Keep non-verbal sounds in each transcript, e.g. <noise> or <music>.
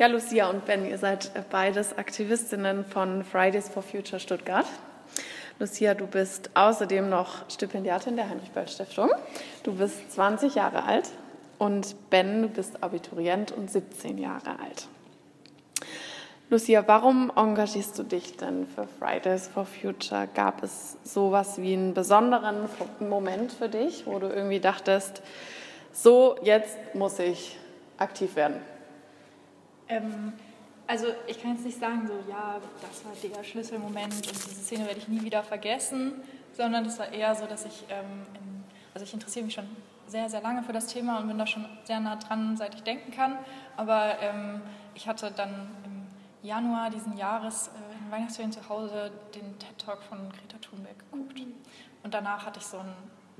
Ja, Lucia und Ben, ihr seid beides Aktivistinnen von Fridays for Future Stuttgart. Lucia, du bist außerdem noch Stipendiatin der Heinrich-Böll-Stiftung. Du bist 20 Jahre alt und Ben, du bist Abiturient und 17 Jahre alt. Lucia, warum engagierst du dich denn für Fridays for Future? Gab es sowas wie einen besonderen Moment für dich, wo du irgendwie dachtest, so, jetzt muss ich aktiv werden? Ähm, also ich kann jetzt nicht sagen, so ja, das war der Schlüsselmoment und diese Szene werde ich nie wieder vergessen, sondern es war eher so, dass ich, ähm, in, also ich interessiere mich schon sehr, sehr lange für das Thema und bin da schon sehr nah dran, seit ich denken kann. Aber ähm, ich hatte dann im Januar diesen Jahres äh, in Weihnachtsferien zu Hause den TED-Talk von Greta Thunberg geguckt. Mhm. Und danach hatte ich so ein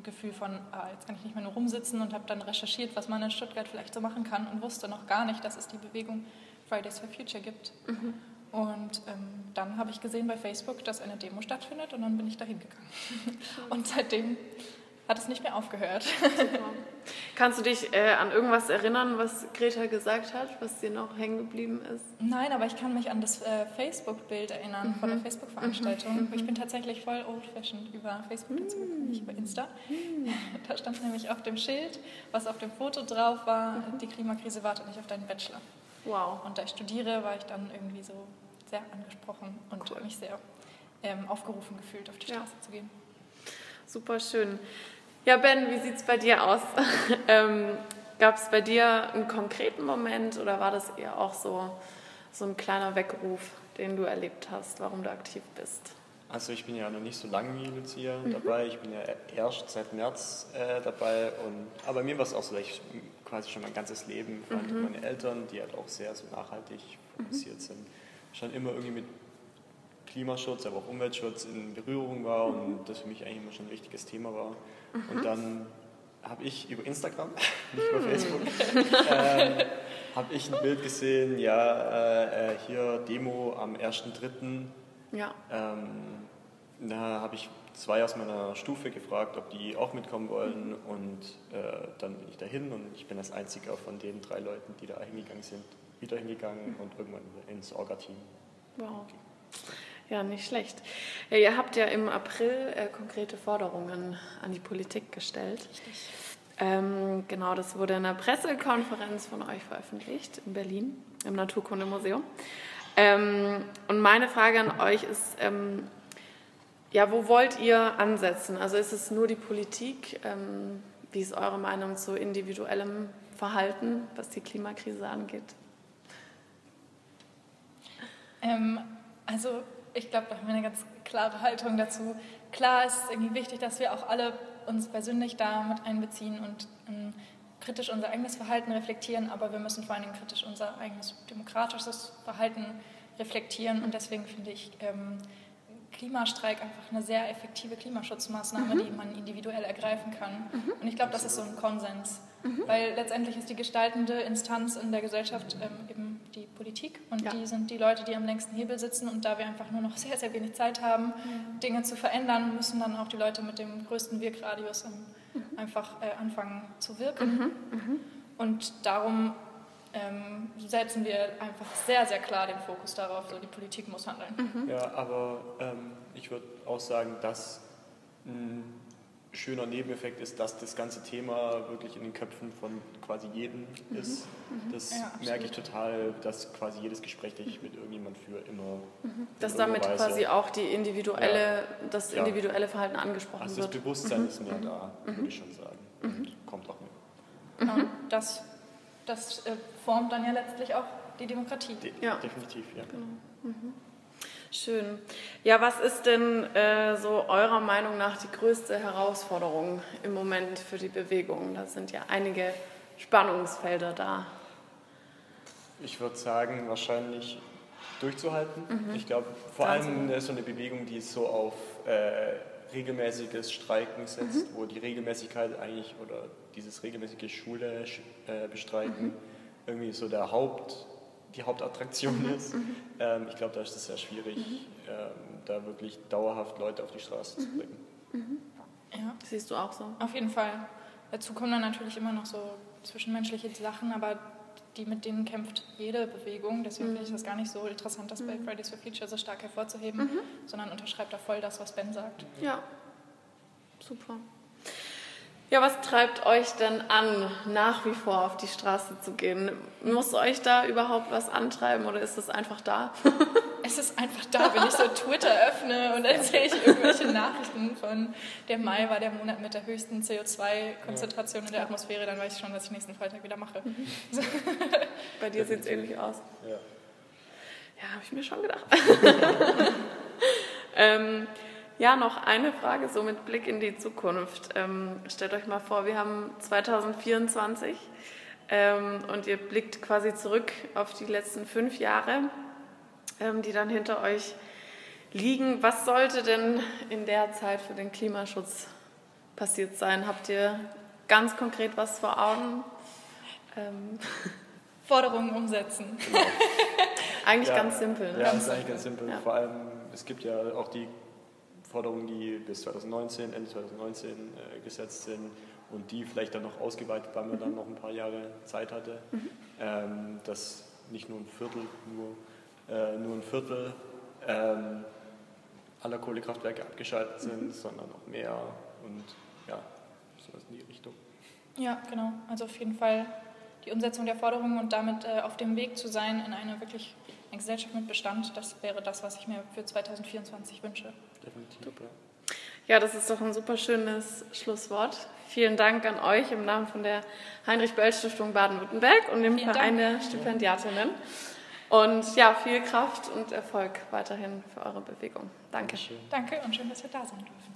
Gefühl von, ah, jetzt kann ich nicht mehr nur rumsitzen und habe dann recherchiert, was man in Stuttgart vielleicht so machen kann und wusste noch gar nicht, dass es die Bewegung Fridays for Future gibt. Mhm. Und ähm, dann habe ich gesehen bei Facebook, dass eine Demo stattfindet und dann bin ich dahin gegangen. und seitdem hat es nicht mehr aufgehört. Kannst du dich äh, an irgendwas erinnern, was Greta gesagt hat, was dir noch hängen geblieben ist? Nein, aber ich kann mich an das äh, Facebook-Bild erinnern mhm. von der mhm. Facebook-Veranstaltung. Mhm. Ich bin tatsächlich voll old-fashioned über Facebook dazu gekommen, nicht über Insta. Mhm. Da stand nämlich auf dem Schild, was auf dem Foto drauf war, mhm. die Klimakrise wartet nicht auf deinen Bachelor. Wow. Und da ich studiere, war ich dann irgendwie so sehr angesprochen und cool. mich sehr ähm, aufgerufen gefühlt, auf die Straße ja. zu gehen. Super schön. Ja, Ben, wie sieht es bei dir aus? <laughs> ähm, Gab es bei dir einen konkreten Moment oder war das eher auch so, so ein kleiner Weckruf, den du erlebt hast, warum du aktiv bist? Also ich bin ja noch nicht so lange wie Lucia mhm. dabei. Ich bin ja erst seit März äh, dabei. Und, aber mir war es auch so, dass ich quasi schon mein ganzes Leben, vor allem mhm. meine Eltern, die halt auch sehr so nachhaltig fokussiert mhm. sind, schon immer irgendwie mit Klimaschutz, aber auch Umweltschutz in Berührung war und das für mich eigentlich immer schon ein wichtiges Thema war. Mhm. Und dann habe ich über Instagram, <laughs> nicht über Facebook, äh, habe ich ein Bild gesehen, ja, äh, äh hier Demo am 1.3. Ja. Ähm, da habe ich zwei aus meiner Stufe gefragt, ob die auch mitkommen wollen und äh, dann bin ich dahin und ich bin als einziger von den drei Leuten, die da hingegangen sind, wieder hingegangen und irgendwann ins Orga-Team. Wow. Ja, nicht schlecht. Ja, ihr habt ja im April äh, konkrete Forderungen an die Politik gestellt. Richtig. Ähm, genau, das wurde in einer Pressekonferenz von euch veröffentlicht in Berlin im Naturkundemuseum. Ähm, und meine Frage an euch ist, ähm, ja, wo wollt ihr ansetzen? Also ist es nur die Politik? Ähm, wie ist eure Meinung zu individuellem Verhalten, was die Klimakrise angeht? Ähm, also ich glaube, da haben wir eine ganz klare Haltung dazu. Klar ist es irgendwie wichtig, dass wir auch alle uns persönlich da mit einbeziehen und ähm, kritisch unser eigenes Verhalten reflektieren, aber wir müssen vor allen Dingen kritisch unser eigenes demokratisches Verhalten reflektieren und deswegen finde ich ähm, Klimastreik einfach eine sehr effektive Klimaschutzmaßnahme, mhm. die man individuell ergreifen kann. Mhm. Und ich glaube, das ist so ein Konsens, mhm. weil letztendlich ist die gestaltende Instanz in der Gesellschaft ähm, eben die Politik und ja. die sind die Leute, die am längsten Hebel sitzen und da wir einfach nur noch <laughs> sehr, sehr wenig Zeit haben, mhm. Dinge zu verändern, müssen dann auch die Leute mit dem größten Wirkradius ähm, einfach äh, anfangen zu wirken. Mhm. Mhm. Und darum ähm, setzen wir einfach sehr, sehr klar den Fokus darauf, so die Politik muss handeln. Mhm. Ja, aber ähm, ich würde auch sagen, dass mh, schöner Nebeneffekt ist, dass das ganze Thema wirklich in den Köpfen von quasi jedem mhm. ist. Mhm. Das ja, merke ich total, dass quasi jedes Gespräch, das ich mit irgendjemand führe, immer. Mhm. Dass damit Weise, quasi auch die individuelle, ja. das individuelle Verhalten angesprochen also wird. Also das Bewusstsein mhm. ist mehr da, mhm. würde ich schon sagen. Und kommt auch mehr. Ja, das das äh, formt dann ja letztlich auch die Demokratie. De ja. Definitiv, ja. Genau. Schön. Ja, was ist denn äh, so eurer Meinung nach die größte Herausforderung im Moment für die Bewegung? Da sind ja einige Spannungsfelder da. Ich würde sagen, wahrscheinlich durchzuhalten. Mhm. Ich glaube, vor also. allem ist so eine Bewegung, die so auf äh, regelmäßiges Streiken setzt, mhm. wo die Regelmäßigkeit eigentlich oder dieses regelmäßige Schule äh, bestreiten mhm. irgendwie so der Haupt die Hauptattraktion mhm. ist. Mhm. Ähm, ich glaube, da ist es sehr schwierig, mhm. ähm, da wirklich dauerhaft Leute auf die Straße zu mhm. bringen. Mhm. Ja. Siehst du auch so? Auf jeden Fall. Dazu kommen dann natürlich immer noch so zwischenmenschliche Sachen, aber die, mit denen kämpft jede Bewegung. Deswegen mhm. finde ich das gar nicht so interessant, das bei. Fridays for Future so stark hervorzuheben, mhm. sondern unterschreibt da voll das, was Ben sagt. Ja, super. Ja, was treibt euch denn an, nach wie vor auf die Straße zu gehen? Muss euch da überhaupt was antreiben oder ist es einfach da? <laughs> es ist einfach da, wenn ich so Twitter öffne und dann sehe ich irgendwelche Nachrichten von der Mai war der Monat mit der höchsten CO2-Konzentration in der Atmosphäre, dann weiß ich schon, was ich nächsten Freitag wieder mache. Mhm. <laughs> Bei dir sieht es ähnlich aus. Ja, ja habe ich mir schon gedacht. <laughs> ähm, ja, noch eine Frage, so mit Blick in die Zukunft. Ähm, stellt euch mal vor, wir haben 2024 ähm, und ihr blickt quasi zurück auf die letzten fünf Jahre ähm, die dann hinter euch liegen. Was sollte denn in der Zeit für den Klimaschutz passiert sein? Habt ihr ganz konkret was vor Augen? Ähm. <laughs> Forderungen umsetzen. Genau. <laughs> eigentlich ja, ganz simpel. Ne? Ja, das ist eigentlich ganz simpel. Ja. Vor allem, es gibt ja auch die Forderungen, die bis 2019, Ende 2019 äh, gesetzt sind und die vielleicht dann noch ausgeweitet, weil man mhm. dann noch ein paar Jahre Zeit hatte, mhm. ähm, dass nicht nur ein Viertel nur äh, nur ein Viertel ähm, aller Kohlekraftwerke abgeschaltet sind, mhm. sondern noch mehr und ja, sowas in die Richtung. Ja, genau. Also auf jeden Fall die Umsetzung der Forderungen und damit äh, auf dem Weg zu sein in eine wirklich eine Gesellschaft mit Bestand, das wäre das, was ich mir für 2024 wünsche. Definitiv, ja. Ja, das ist doch ein super schönes Schlusswort. Vielen Dank an euch im Namen von der Heinrich-Böll-Stiftung Baden-Württemberg und dem Vielen Verein Dank. der Stipendiatinnen. Und ja, viel Kraft und Erfolg weiterhin für eure Bewegung. Danke. Danke und schön, dass wir da sein dürfen.